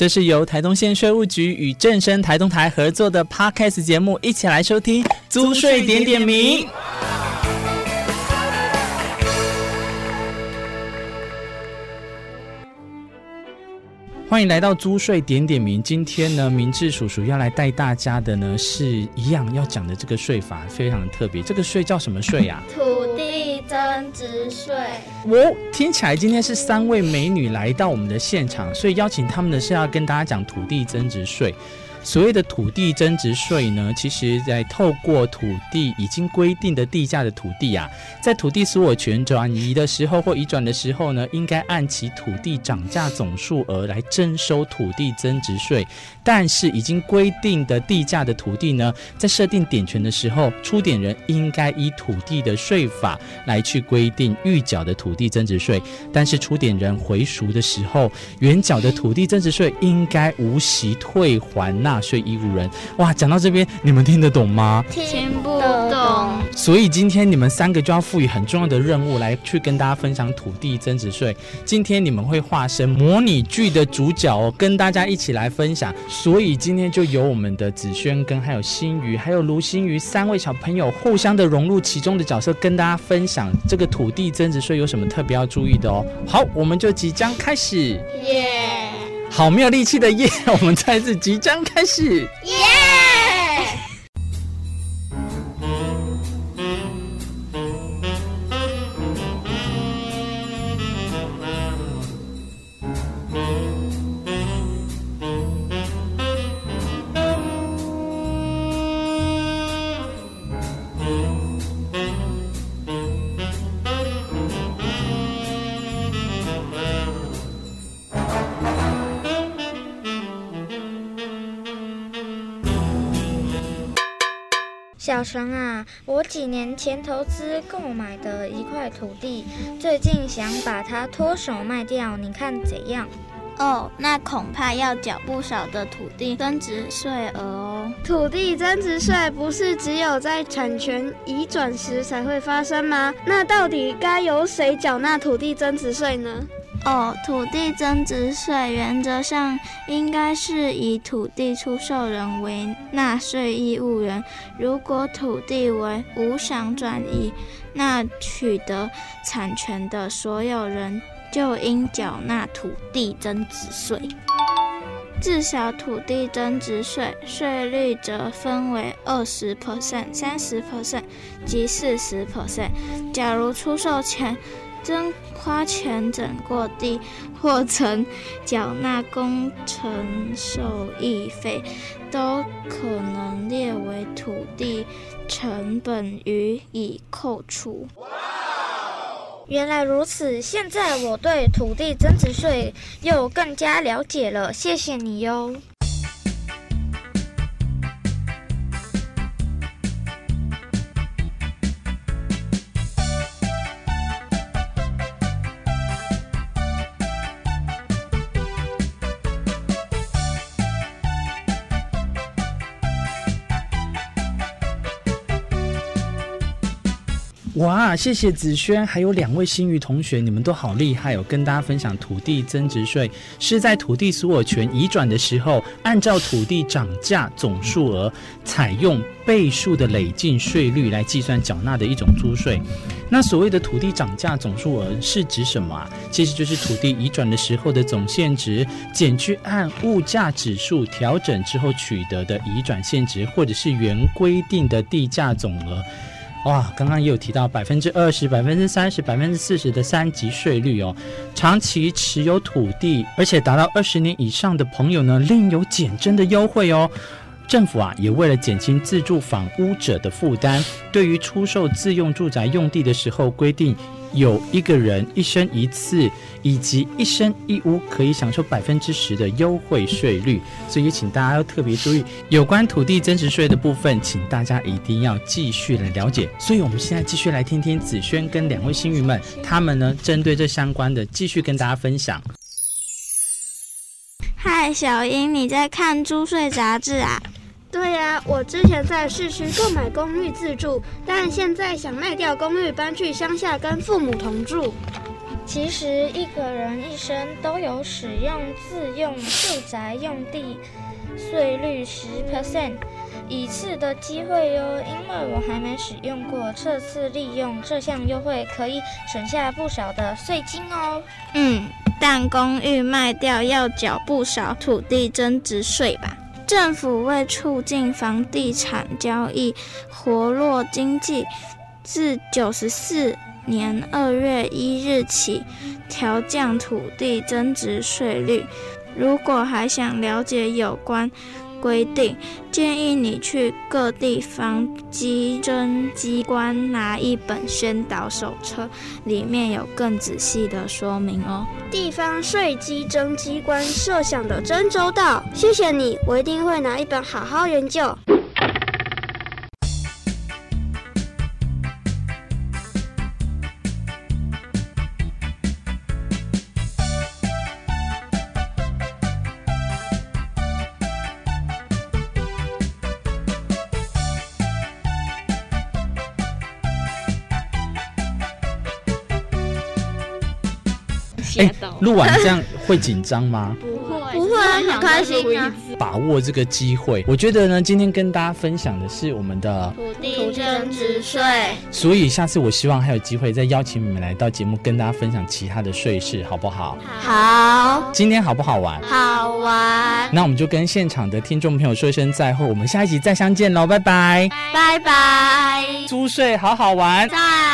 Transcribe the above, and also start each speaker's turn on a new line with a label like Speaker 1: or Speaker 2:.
Speaker 1: 这是由台东县税务局与正声台东台合作的 Podcast 节目，一起来收听租税点点名。欢迎来到租税点点名。今天呢，明智叔叔要来带大家的呢，是一样要讲的这个税法，非常的特别。这个税叫什么税呀？
Speaker 2: 土地增值税。
Speaker 1: 哦，听起来今天是三位美女来到我们的现场，所以邀请他们的是要跟大家讲土地增值税。所谓的土地增值税呢，其实在透过土地已经规定的地价的土地啊，在土地所有权转移的时候或移转的时候呢，应该按其土地涨价总数额来征收土地增值税。但是已经规定的地价的土地呢，在设定点权的时候，出点人应该依土地的税法来去规定预缴的土地增值税。但是出点人回赎的时候，原缴的土地增值税应该无息退还纳税义务人。哇，讲到这边，你们听得懂吗？
Speaker 2: 听不懂。
Speaker 1: 所以今天你们三个就要赋予很重要的任务来去跟大家分享土地增值税。今天你们会化身模拟剧的主角哦，跟大家一起来分享。所以今天就由我们的子轩跟还有新宇还有卢新宇三位小朋友互相的融入其中的角色，跟大家分享这个土地增值税有什么特别要注意的哦。好，我们就即将开始。
Speaker 2: 耶
Speaker 1: 好没有力气的夜！我们再次即将开始。
Speaker 2: 耶！小熊啊，我几年前投资购买的一块土地，最近想把它脱手卖掉，你看怎样？
Speaker 3: 哦，那恐怕要缴不少的土地增值税额哦。
Speaker 4: 土地增值税不是只有在产权移转时才会发生吗？那到底该由谁缴纳土地增值税呢？
Speaker 3: 哦，土地增值税原则上应该是以土地出售人为纳税义务人。如果土地为无偿转移，那取得产权的所有人就应缴纳土地增值税。至少土地增值税税率则分为二十 percent、三十 percent 及四十 percent。假如出售前真花钱整过地，或曾缴纳工程受益费，都可能列为土地成本予以扣除。
Speaker 4: 原来如此，现在我对土地增值税又更加了解了，谢谢你哟。
Speaker 1: 哇，谢谢子轩，还有两位新余同学，你们都好厉害哦！跟大家分享土地增值税是在土地所有权移转的时候，按照土地涨价总数额，采用倍数的累进税率来计算缴纳的一种租税。那所谓的土地涨价总数额是指什么啊？其实就是土地移转的时候的总现值减去按物价指数调整之后取得的移转现值，或者是原规定的地价总额。哇，刚刚也有提到百分之二十、百分之三十、百分之四十的三级税率哦。长期持有土地，而且达到二十年以上的朋友呢，另有减征的优惠哦。政府啊，也为了减轻自住房屋者的负担，对于出售自用住宅用地的时候，规定有一个人一生一次，以及一生一屋可以享受百分之十的优惠税率。所以请大家要特别注意有关土地增值税的部分，请大家一定要继续来了解。所以我们现在继续来听听子轩跟两位新鱼们，他们呢针对这相关的继续跟大家分享。
Speaker 3: 嗨，小英，你在看租税杂志啊？
Speaker 4: 对呀、我之前在市区购买公寓自住，但现在想卖掉公寓，搬去乡下跟父母同住。
Speaker 2: 其实一个人一生都有使用自用住宅用地税率十 percent 一次的机会哟，因为我还没使用过，这次利用这项优惠可以省下不少的税金哦。
Speaker 3: 嗯，但公寓卖掉要缴不少土地增值税吧？政府为促进房地产交易、活络经济，自九十四年二月一日起调降土地增值税率。如果还想了解有关规定，建议你去各地方机征机关拿一本宣导手册，里面有更仔细的说明哦。
Speaker 4: 地方税机征机关设想的真周到，谢谢你，我一定会拿一本好好研究。
Speaker 1: 哎，录完这样会紧张吗？
Speaker 3: 不会，
Speaker 4: 不会啊，很开心啊。
Speaker 1: 把握这个机会，我觉得呢，今天跟大家分享的是我们的
Speaker 3: 土地增值税。
Speaker 1: 所以下次我希望还有机会再邀请你们来到节目，跟大家分享其他的税事，好不好？
Speaker 3: 好，
Speaker 1: 今天好不好玩？
Speaker 3: 好玩。
Speaker 1: 那我们就跟现场的听众朋友说一声再会，我们下一集再相见喽，拜拜，
Speaker 3: 拜拜。
Speaker 1: 租税好好玩。
Speaker 3: 在。